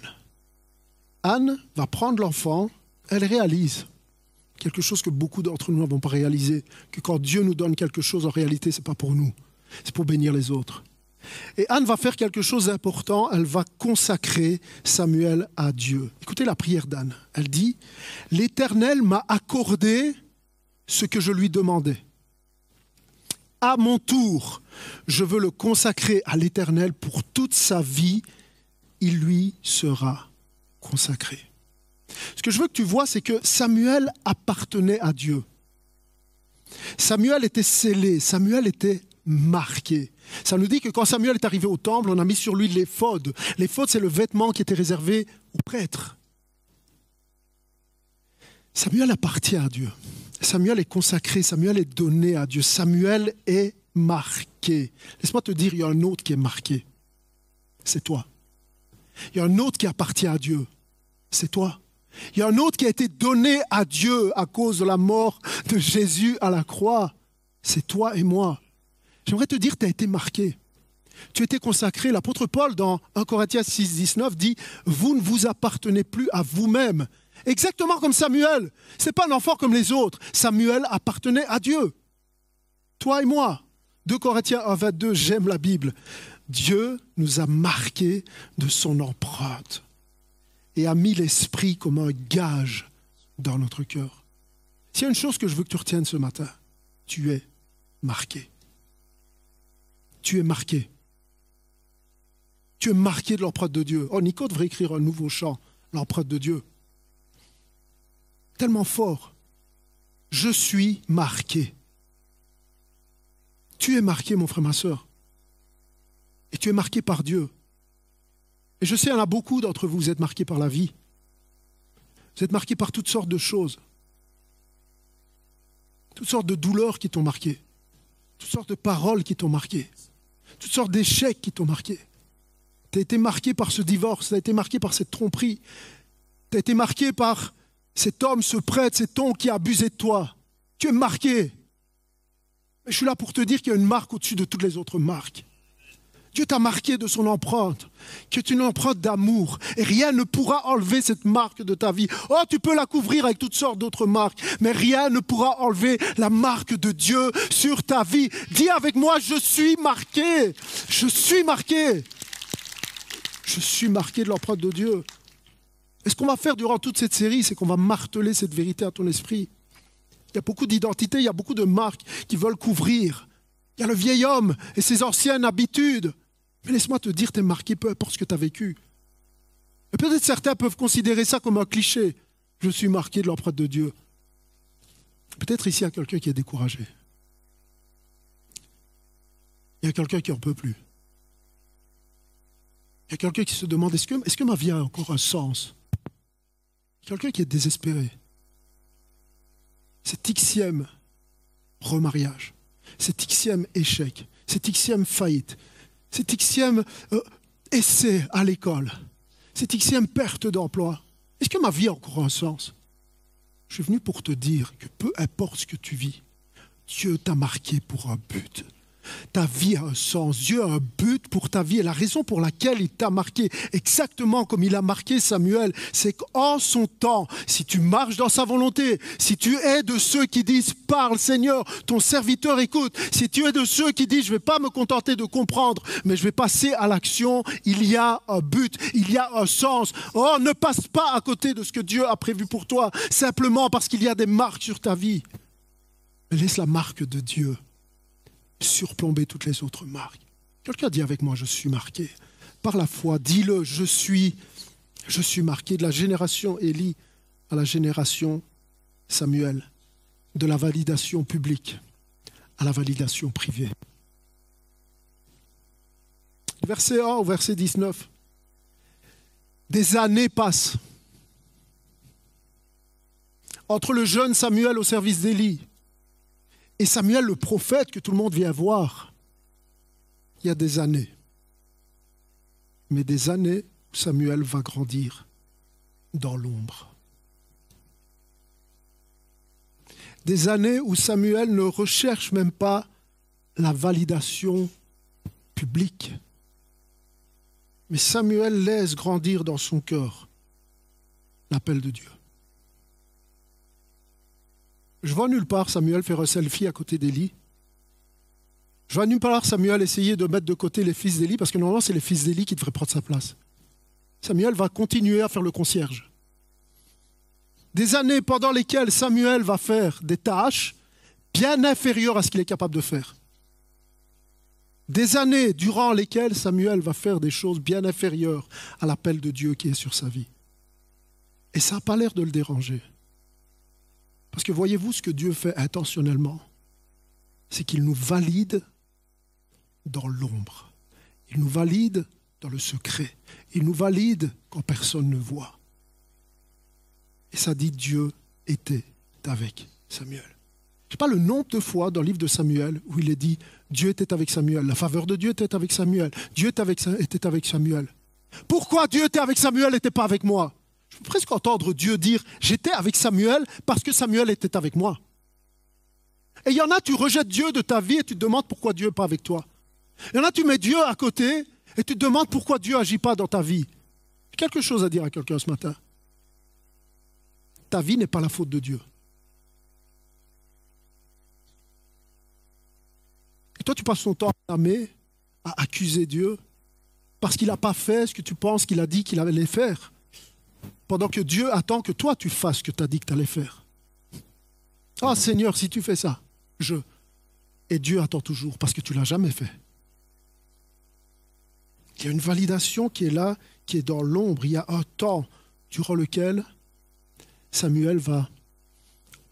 Anne va prendre l'enfant, elle réalise quelque chose que beaucoup d'entre nous n'avons pas réalisé, que quand Dieu nous donne quelque chose, en réalité, ce n'est pas pour nous, c'est pour bénir les autres. Et Anne va faire quelque chose d'important, elle va consacrer Samuel à Dieu. Écoutez la prière d'Anne. Elle dit, L'Éternel m'a accordé ce que je lui demandais. À mon tour, je veux le consacrer à l'Éternel pour toute sa vie, il lui sera consacré. Ce que je veux que tu vois, c'est que Samuel appartenait à Dieu. Samuel était scellé, Samuel était marqué. Ça nous dit que quand Samuel est arrivé au temple, on a mis sur lui l'éphod. L'éphod, c'est le vêtement qui était réservé aux prêtres. Samuel appartient à Dieu. Samuel est consacré, Samuel est donné à Dieu. Samuel est marqué. Laisse-moi te dire, il y a un autre qui est marqué. C'est toi. Il y a un autre qui appartient à Dieu. C'est toi. Il y a un autre qui a été donné à Dieu à cause de la mort de Jésus à la croix. C'est toi et moi. J'aimerais te dire, tu as été marqué. Tu as été consacré. L'apôtre Paul, dans 1 Corinthiens 6, 19, dit Vous ne vous appartenez plus à vous-même. Exactement comme Samuel. Ce n'est pas un enfant comme les autres. Samuel appartenait à Dieu. Toi et moi. 2 Corinthiens 1, 22, j'aime la Bible. Dieu nous a marqués de son empreinte et a mis l'esprit comme un gage dans notre cœur. S'il y a une chose que je veux que tu retiennes ce matin, tu es marqué. Tu es marqué. Tu es marqué de l'empreinte de Dieu. Oh, Nico devrait écrire un nouveau chant, l'empreinte de Dieu. Tellement fort. Je suis marqué. Tu es marqué, mon frère, ma soeur. Et tu es marqué par Dieu. Et je sais, il y en a beaucoup d'entre vous, vous êtes marqués par la vie. Vous êtes marqués par toutes sortes de choses. Toutes sortes de douleurs qui t'ont marqué. Toutes sortes de paroles qui t'ont marqué. Toutes sortes d'échecs qui t'ont marqué. Tu as été marqué par ce divorce, tu as été marqué par cette tromperie. Tu as été marqué par cet homme, ce prêtre, cet homme qui a abusé de toi. Tu es marqué. Mais je suis là pour te dire qu'il y a une marque au-dessus de toutes les autres marques. Dieu t'a marqué de son empreinte, qui est une empreinte d'amour. Et rien ne pourra enlever cette marque de ta vie. Oh, tu peux la couvrir avec toutes sortes d'autres marques, mais rien ne pourra enlever la marque de Dieu sur ta vie. Dis avec moi, je suis marqué. Je suis marqué. Je suis marqué de l'empreinte de Dieu. Et ce qu'on va faire durant toute cette série, c'est qu'on va marteler cette vérité à ton esprit. Il y a beaucoup d'identités, il y a beaucoup de marques qui veulent couvrir. Il y a le vieil homme et ses anciennes habitudes. Mais laisse-moi te dire, tu es marqué peu importe ce que tu as vécu. Et peut-être certains peuvent considérer ça comme un cliché. Je suis marqué de l'empreinte de Dieu. Peut-être ici, il y a quelqu'un qui est découragé. Il y a quelqu'un qui n'en peut plus. Il y a quelqu'un qui se demande, est-ce que, ma vie a encore un sens? Quelqu'un qui est désespéré. Cet xième remariage, cet xième échec, cet xième faillite, cet xième euh, essai à l'école, cette xième perte d'emploi. Est-ce que ma vie a encore un sens? Je suis venu pour te dire que peu importe ce que tu vis, Dieu t'a marqué pour un but. Ta vie a un sens. Dieu a un but pour ta vie. Et la raison pour laquelle il t'a marqué, exactement comme il a marqué Samuel, c'est qu'en son temps, si tu marches dans sa volonté, si tu es de ceux qui disent Parle Seigneur, ton serviteur écoute, si tu es de ceux qui disent Je ne vais pas me contenter de comprendre, mais je vais passer à l'action, il y a un but, il y a un sens. Oh, ne passe pas à côté de ce que Dieu a prévu pour toi, simplement parce qu'il y a des marques sur ta vie. Mais laisse la marque de Dieu surplomber toutes les autres marques. Quelqu'un dit avec moi, je suis marqué. Par la foi, dis-le, je suis, je suis marqué de la génération Élie à la génération Samuel, de la validation publique à la validation privée. Verset 1 au verset 19. Des années passent entre le jeune Samuel au service d'Élie et Samuel, le prophète que tout le monde vient voir, il y a des années. Mais des années où Samuel va grandir dans l'ombre. Des années où Samuel ne recherche même pas la validation publique. Mais Samuel laisse grandir dans son cœur l'appel de Dieu. Je vois nulle part Samuel faire un selfie à côté d'Élie. Je vois nulle part Samuel essayer de mettre de côté les fils d'Élie, parce que normalement c'est les fils d'Élie qui devraient prendre sa place. Samuel va continuer à faire le concierge. Des années pendant lesquelles Samuel va faire des tâches bien inférieures à ce qu'il est capable de faire. Des années durant lesquelles Samuel va faire des choses bien inférieures à l'appel de Dieu qui est sur sa vie. Et ça n'a pas l'air de le déranger. Parce que voyez-vous ce que Dieu fait intentionnellement? C'est qu'il nous valide dans l'ombre. Il nous valide dans le secret. Il nous valide quand personne ne voit. Et ça dit Dieu était avec Samuel. Je sais pas le nombre de fois dans le livre de Samuel où il est dit Dieu était avec Samuel, la faveur de Dieu était avec Samuel, Dieu était avec, était avec Samuel. Pourquoi Dieu était avec Samuel et n'était pas avec moi? Presque entendre Dieu dire J'étais avec Samuel parce que Samuel était avec moi. Et il y en a, tu rejettes Dieu de ta vie et tu te demandes pourquoi Dieu n'est pas avec toi. Il y en a, tu mets Dieu à côté et tu te demandes pourquoi Dieu n'agit pas dans ta vie. Quelque chose à dire à quelqu'un ce matin. Ta vie n'est pas la faute de Dieu. Et toi, tu passes ton temps à blâmer, à accuser Dieu, parce qu'il n'a pas fait ce que tu penses qu'il a dit qu'il allait faire, pendant que Dieu attend que toi, tu fasses ce que tu as dit que tu allais faire. Ah Seigneur, si tu fais ça, je... Et Dieu attend toujours, parce que tu l'as jamais fait. Il y a une validation qui est là, qui est dans l'ombre. Il y a un temps durant lequel Samuel va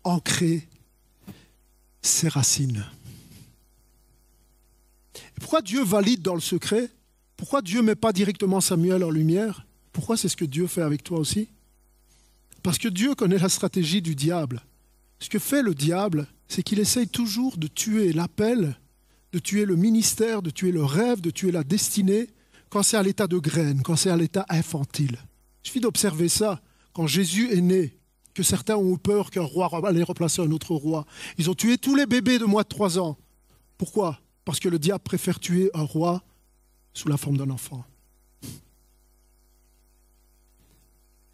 ancrer ses racines. pourquoi Dieu valide dans le secret? Pourquoi Dieu ne met pas directement Samuel en lumière? Pourquoi c'est ce que Dieu fait avec toi aussi? Parce que Dieu connaît la stratégie du diable. Ce que fait le diable, c'est qu'il essaye toujours de tuer l'appel, de tuer le ministère, de tuer le rêve, de tuer la destinée, quand c'est à l'état de graine, quand c'est à l'état infantile. Il suffit d'observer ça. Quand Jésus est né, que certains ont eu peur qu'un roi allait remplacer un autre roi. Ils ont tué tous les bébés de moins de trois ans. Pourquoi? Parce que le diable préfère tuer un roi sous la forme d'un enfant.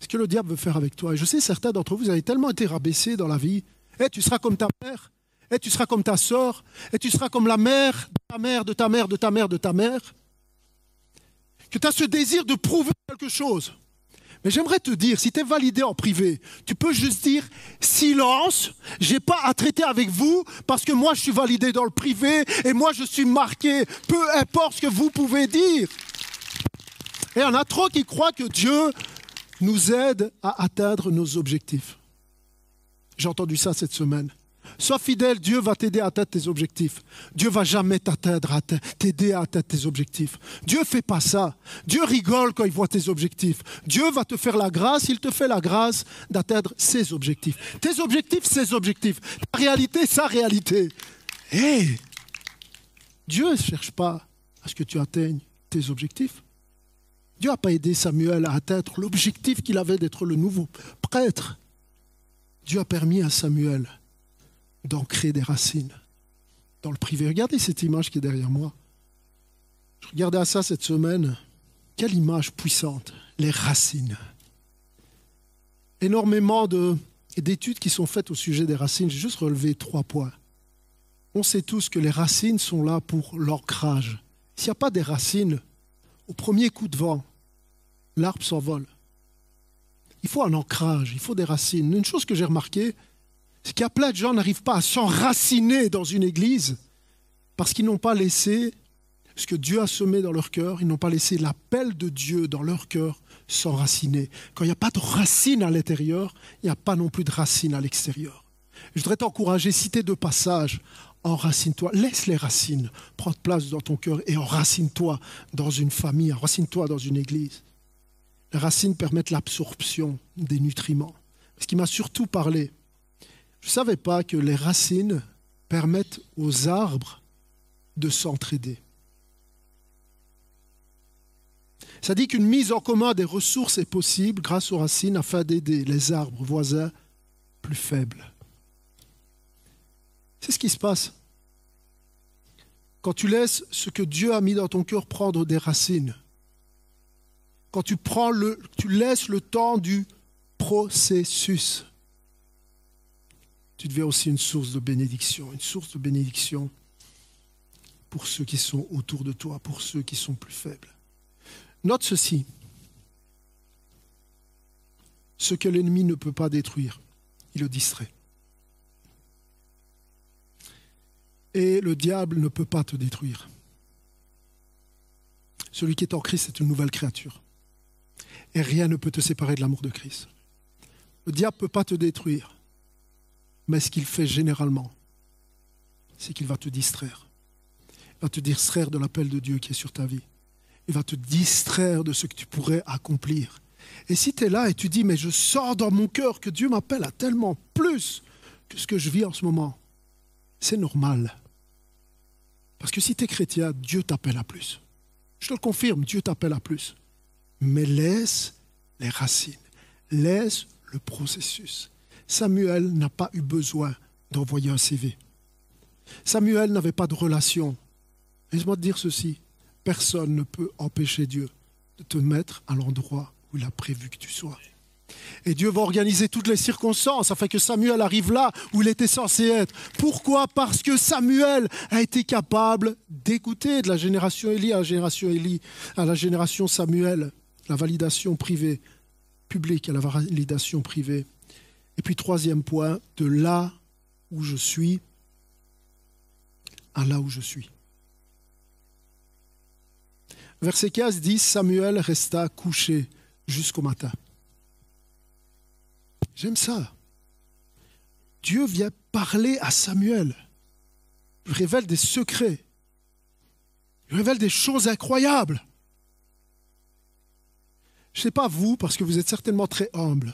Ce que le diable veut faire avec toi? Et je sais, certains d'entre vous, vous avez tellement été rabaissés dans la vie. Eh, tu seras comme ta mère. Eh, tu seras comme ta sœur. Et tu seras comme la mère de ta mère, de ta mère, de ta mère, de ta mère que tu as ce désir de prouver quelque chose. Mais j'aimerais te dire, si tu es validé en privé, tu peux juste dire silence, j'ai pas à traiter avec vous parce que moi je suis validé dans le privé et moi je suis marqué, peu importe ce que vous pouvez dire. Et il y en a trop qui croient que Dieu nous aide à atteindre nos objectifs. J'ai entendu ça cette semaine. Sois fidèle, Dieu va t'aider à atteindre tes objectifs. Dieu va jamais t'aider à atteindre tes objectifs. Dieu fait pas ça. Dieu rigole quand il voit tes objectifs. Dieu va te faire la grâce, il te fait la grâce d'atteindre ses objectifs. Tes objectifs, ses objectifs. Ta réalité, sa réalité. Hé Dieu ne cherche pas à ce que tu atteignes tes objectifs. Dieu n'a pas aidé Samuel à atteindre l'objectif qu'il avait d'être le nouveau prêtre. Dieu a permis à Samuel d'ancrer des racines dans le privé. Regardez cette image qui est derrière moi. Je regardais à ça cette semaine. Quelle image puissante, les racines. Énormément d'études qui sont faites au sujet des racines. J'ai juste relevé trois points. On sait tous que les racines sont là pour l'ancrage. S'il n'y a pas des racines, au premier coup de vent, l'arbre s'envole. Il faut un ancrage, il faut des racines. Une chose que j'ai remarquée, c'est qu'il y a plein de gens n'arrivent pas à s'enraciner dans une église parce qu'ils n'ont pas laissé ce que Dieu a semé dans leur cœur, ils n'ont pas laissé l'appel de Dieu dans leur cœur s'enraciner. Quand il n'y a pas de racines à l'intérieur, il n'y a pas non plus de racines à l'extérieur. Je voudrais t'encourager, citer deux passages. Enracine-toi, laisse les racines prendre place dans ton cœur et enracine-toi dans une famille, enracine-toi dans une église. Les racines permettent l'absorption des nutriments. Ce qui m'a surtout parlé, je ne savais pas que les racines permettent aux arbres de s'entraider. Ça dit qu'une mise en commun des ressources est possible grâce aux racines afin d'aider les arbres voisins plus faibles. C'est ce qui se passe. Quand tu laisses ce que Dieu a mis dans ton cœur prendre des racines, quand tu, laisses le temps du processus, tu deviens aussi une source de bénédiction, une source de bénédiction pour ceux qui sont autour de toi, pour ceux qui sont plus faibles. Note ceci. Ce que l'ennemi ne peut pas détruire, il le distrait. Et le diable ne peut pas te détruire. Celui qui est en Christ est une nouvelle créature. Et rien ne peut te séparer de l'amour de Christ. Le diable ne peut pas te détruire. Mais ce qu'il fait généralement, c'est qu'il va te distraire. Il va te distraire de l'appel de Dieu qui est sur ta vie. Il va te distraire de ce que tu pourrais accomplir. Et si tu es là et tu dis, mais je sors dans mon cœur que Dieu m'appelle à tellement plus que ce que je vis en ce moment, c'est normal. Parce que si tu es chrétien, Dieu t'appelle à plus. Je te le confirme, Dieu t'appelle à plus. Mais laisse les racines, laisse le processus. Samuel n'a pas eu besoin d'envoyer un CV. Samuel n'avait pas de relation. Laisse-moi te dire ceci, personne ne peut empêcher Dieu de te mettre à l'endroit où il a prévu que tu sois. Et Dieu va organiser toutes les circonstances afin que Samuel arrive là où il était censé être. Pourquoi? Parce que Samuel a été capable d'écouter de la génération Élie à la génération Élie, à la génération Samuel, la validation privée, publique à la validation privée. Et puis troisième point, de là où je suis à là où je suis. Verset 15 dit, Samuel resta couché jusqu'au matin. J'aime ça. Dieu vient parler à Samuel. Il révèle des secrets. Il révèle des choses incroyables. Je ne sais pas vous, parce que vous êtes certainement très humble.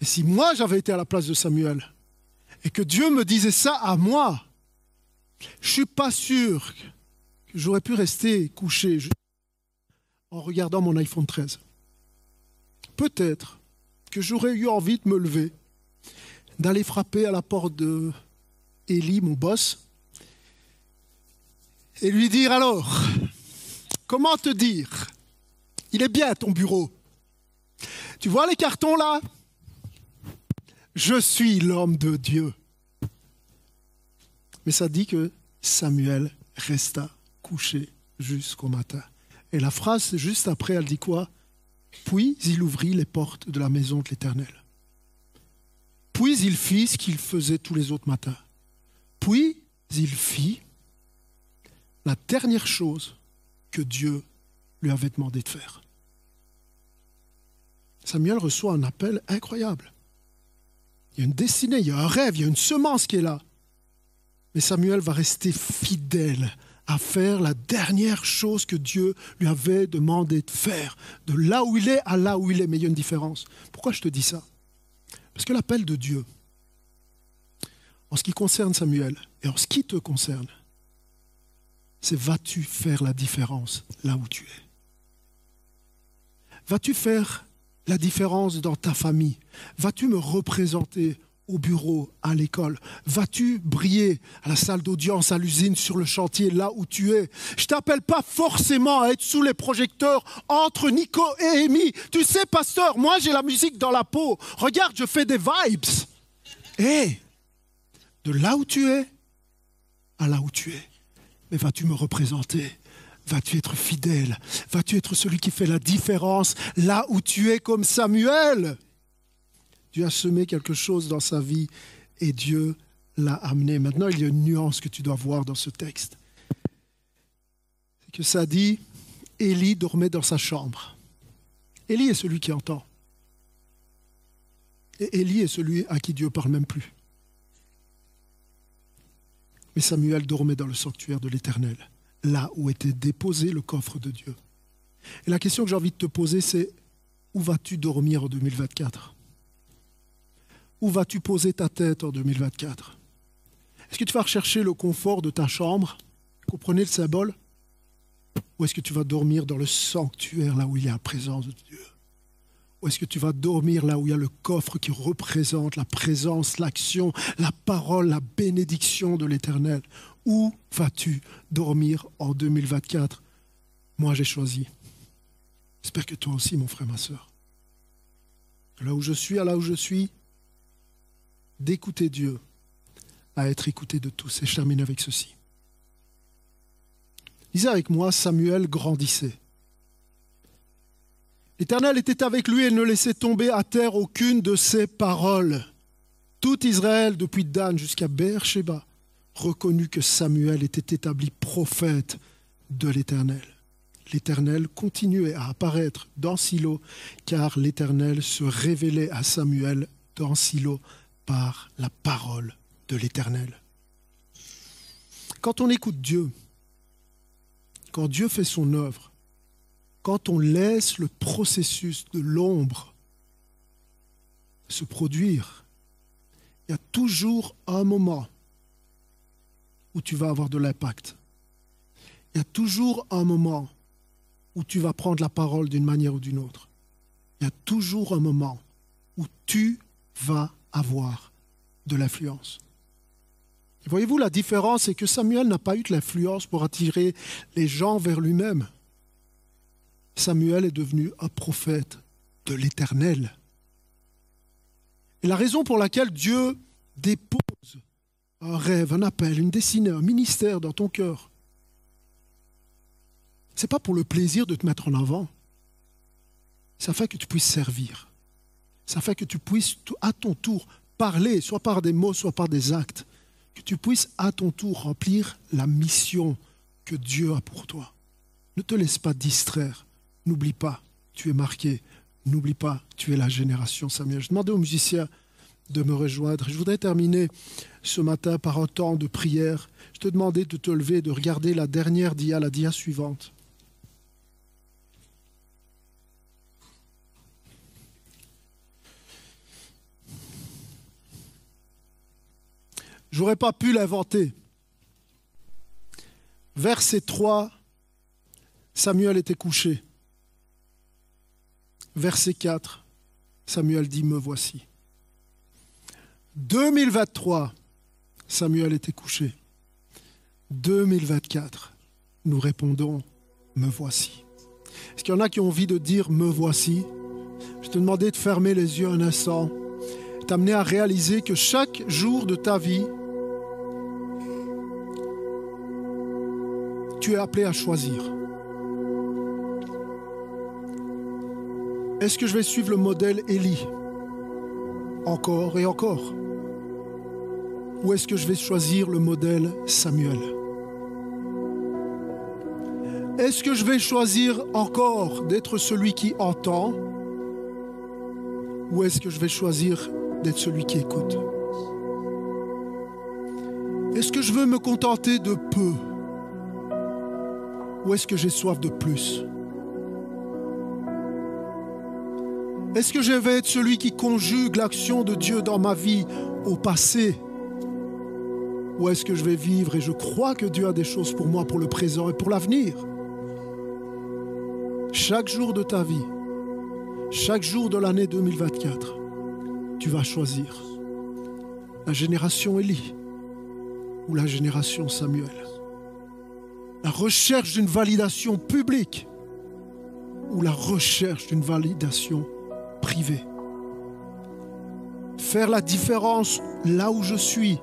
Mais si moi j'avais été à la place de Samuel et que Dieu me disait ça à moi, je ne suis pas sûr que j'aurais pu rester couché en regardant mon iPhone 13. Peut-être j'aurais eu envie de me lever, d'aller frapper à la porte de Élie, mon boss, et lui dire alors, comment te dire? Il est bien ton bureau. Tu vois les cartons là? Je suis l'homme de Dieu. Mais ça dit que Samuel resta couché jusqu'au matin. Et la phrase juste après, elle dit quoi? Puis il ouvrit les portes de la maison de l'Éternel. Puis il fit ce qu'il faisait tous les autres matins. Puis il fit la dernière chose que Dieu lui avait demandé de faire. Samuel reçoit un appel incroyable. Il y a une destinée, il y a un rêve, il y a une semence qui est là. Mais Samuel va rester fidèle à faire la dernière chose que Dieu lui avait demandé de faire, de là où il est à là où il est. Mais il y a une différence. Pourquoi je te dis ça? Parce que l'appel de Dieu, en ce qui concerne Samuel et en ce qui te concerne, c'est vas-tu faire la différence là où tu es? Vas-tu faire la différence dans ta famille? Vas-tu me représenter au bureau, à l'école Vas-tu briller à la salle d'audience, à l'usine, sur le chantier, là où tu es? Je t'appelle pas forcément à être sous les projecteurs entre Nico et Amy. Tu sais, pasteur, moi j'ai la musique dans la peau. Regarde, je fais des vibes. Et de là où tu es à là où tu es. Mais vas-tu me représenter? Vas-tu être fidèle? Vas-tu être celui qui fait la différence là où tu es comme Samuel? Dieu a semé quelque chose dans sa vie et Dieu l'a amené. Maintenant, il y a une nuance que tu dois voir dans ce texte. C'est que ça dit, Élie dormait dans sa chambre. Élie est celui qui entend. Et Élie est celui à qui Dieu parle même plus. Mais Samuel dormait dans le sanctuaire de l'Éternel, là où était déposé le coffre de Dieu. Et la question que j'ai envie de te poser, c'est où vas-tu dormir en 2024 où vas-tu poser ta tête en 2024 Est-ce que tu vas rechercher le confort de ta chambre? Comprenez le symbole? Ou est-ce que tu vas dormir dans le sanctuaire, là où il y a la présence de Dieu? Ou est-ce que tu vas dormir là où il y a le coffre qui représente la présence, l'action, la parole, la bénédiction de l'Éternel? Où vas-tu dormir en 2024 Moi, j'ai choisi. J'espère que toi aussi, mon frère, ma soeur. Là où je suis, à là où je suis, d'écouter Dieu à être écouté de tous. Et je termine avec ceci. Lisez avec moi, Samuel grandissait. L'Éternel était avec lui et ne laissait tomber à terre aucune de ses paroles. Tout Israël, depuis Dan jusqu'à Beersheba, reconnut que Samuel était établi prophète de l'Éternel. L'Éternel continuait à apparaître dans Silo, car l'Éternel se révélait à Samuel dans Silo par la parole de l'Éternel. Quand on écoute Dieu, quand Dieu fait son œuvre, quand on laisse le processus de l'ombre se produire, il y a toujours un moment où tu vas avoir de l'impact. Il y a toujours un moment où tu vas prendre la parole d'une manière ou d'une autre. Il y a toujours un moment où tu vas avoir de l'influence. Voyez-vous, la différence, c'est que Samuel n'a pas eu de l'influence pour attirer les gens vers lui-même. Samuel est devenu un prophète de l'Éternel. Et la raison pour laquelle Dieu dépose un rêve, un appel, une destinée, un ministère dans ton cœur, ce n'est pas pour le plaisir de te mettre en avant. Ça fait que tu puisses servir. Ça fait que tu puisses à ton tour parler, soit par des mots, soit par des actes. Que tu puisses à ton tour remplir la mission que Dieu a pour toi. Ne te laisse pas distraire N'oublie pas, tu es marqué. N'oublie pas, tu es la génération Samuel. Je demandais aux musiciens de me rejoindre. Je voudrais terminer ce matin par un temps de prière. Je te demandais de te lever, de regarder la dernière dia, la dia suivante. J'aurais pas pu l'inventer. Verset 3, Samuel était couché. Verset 4, Samuel dit, me voici. 2023, Samuel était couché. 2024, nous répondons, me voici. Est-ce qu'il y en a qui ont envie de dire, me voici? Je te demandais de fermer les yeux un instant, t'amener à réaliser que chaque jour de ta vie, tu es appelé à choisir. Est-ce que je vais suivre le modèle Élie encore et encore? Ou est-ce que je vais choisir le modèle Samuel? Est-ce que je vais choisir encore d'être celui qui entend? Ou est-ce que je vais choisir d'être celui qui écoute. Est-ce que je veux me contenter de peu? Ou est-ce que j'ai soif de plus? Est-ce que je vais être celui qui conjugue l'action de Dieu dans ma vie au passé? Ou est-ce que je vais vivre et je crois que Dieu a des choses pour moi pour le présent et pour l'avenir? Chaque jour de ta vie, chaque jour de l'année 2024, tu vas choisir la génération Élie ou la génération Samuel. La recherche d'une validation publique ou la recherche d'une validation privé. Faire la différence là où je suis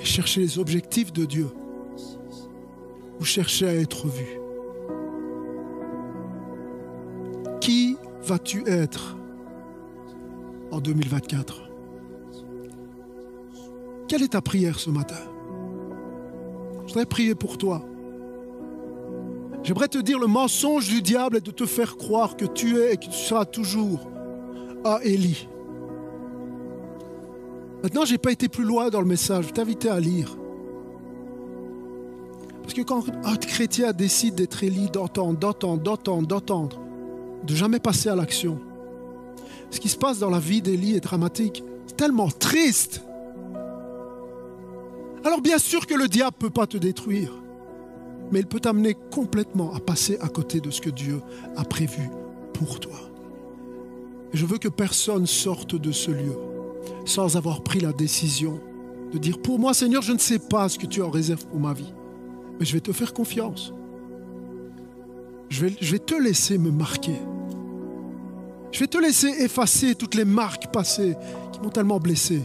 et chercher les objectifs de Dieu ou chercher à être vu. Qui vas-tu être? En 2024 Quelle est ta prière ce matin? Je voudrais prier pour toi. J'aimerais te dire le mensonge du diable est de te faire croire que tu es et que tu seras toujours à Élie. Maintenant, je n'ai pas été plus loin dans le message. Je t'invite à lire. Parce que quand un chrétien décide d'être Élie, d'entendre, d'entendre, d'entendre, d'entendre, de jamais passer à l'action, ce qui se passe dans la vie d'Élie est dramatique. C'est tellement triste. Alors bien sûr que le diable ne peut pas te détruire mais il peut t'amener complètement à passer à côté de ce que Dieu a prévu pour toi. Je veux que personne sorte de ce lieu sans avoir pris la décision de dire, pour moi Seigneur, je ne sais pas ce que tu en réserve pour ma vie, mais je vais te faire confiance. Je vais te laisser me marquer. Je vais te laisser effacer toutes les marques passées qui m'ont tellement blessé.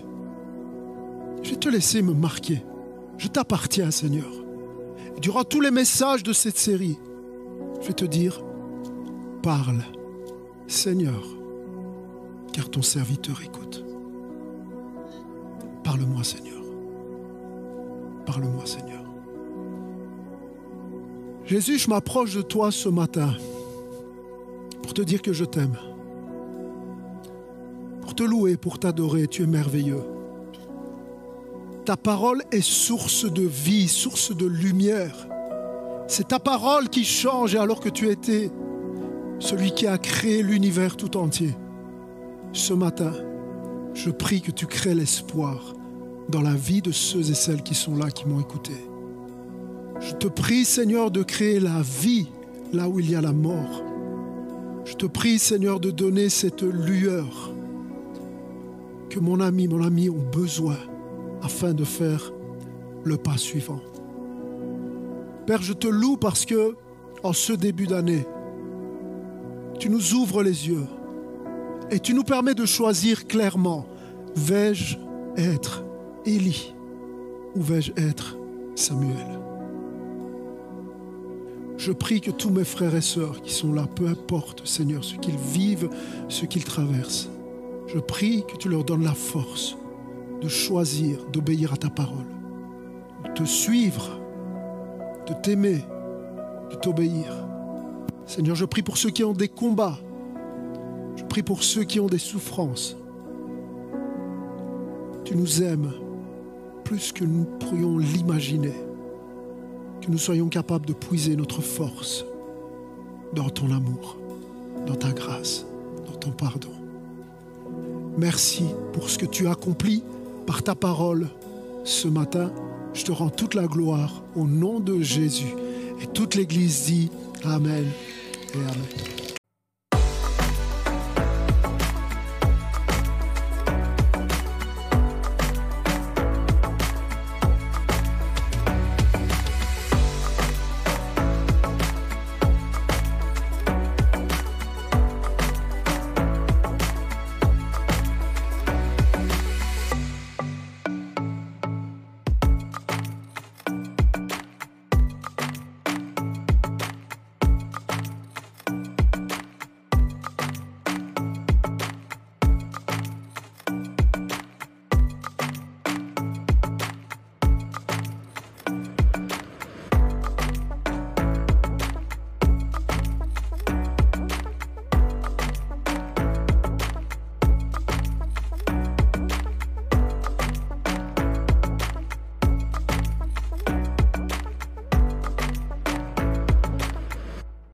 Je vais te laisser me marquer. Je t'appartiens, Seigneur. Durant tous les messages de cette série, je vais te dire, parle, Seigneur, car ton serviteur écoute. Parle-moi, Seigneur. Parle-moi, Seigneur. Jésus, je m'approche de toi ce matin pour te dire que je t'aime, pour te louer, pour t'adorer. Tu es merveilleux. Ta parole est source de vie, source de lumière. C'est ta parole qui change alors que tu étais celui qui a créé l'univers tout entier. Ce matin, je prie que tu crées l'espoir dans la vie de ceux et celles qui sont là, qui m'ont écouté. Je te prie, Seigneur, de créer la vie là où il y a la mort. Je te prie, Seigneur, de donner cette lueur que mon ami, mon ami ont besoin afin de faire le pas suivant. Père, je te loue parce que en ce début d'année, tu nous ouvres les yeux et tu nous permets de choisir clairement, vais-je être Élie ou vais-je être Samuel? Je prie que tous mes frères et sœurs qui sont là, peu importe Seigneur, ce qu'ils vivent, ce qu'ils traversent, je prie que tu leur donnes la force de choisir, d'obéir à ta parole, de te suivre, de t'aimer, de t'obéir. Seigneur, je prie pour ceux qui ont des combats, je prie pour ceux qui ont des souffrances. Tu nous aimes plus que nous pourrions l'imaginer, que nous soyons capables de puiser notre force dans ton amour, dans ta grâce, dans ton pardon. Merci pour ce que tu as accompli par ta parole ce matin. Je te rends toute la gloire au nom de Jésus. Et toute l'Église dit Amen et Amen.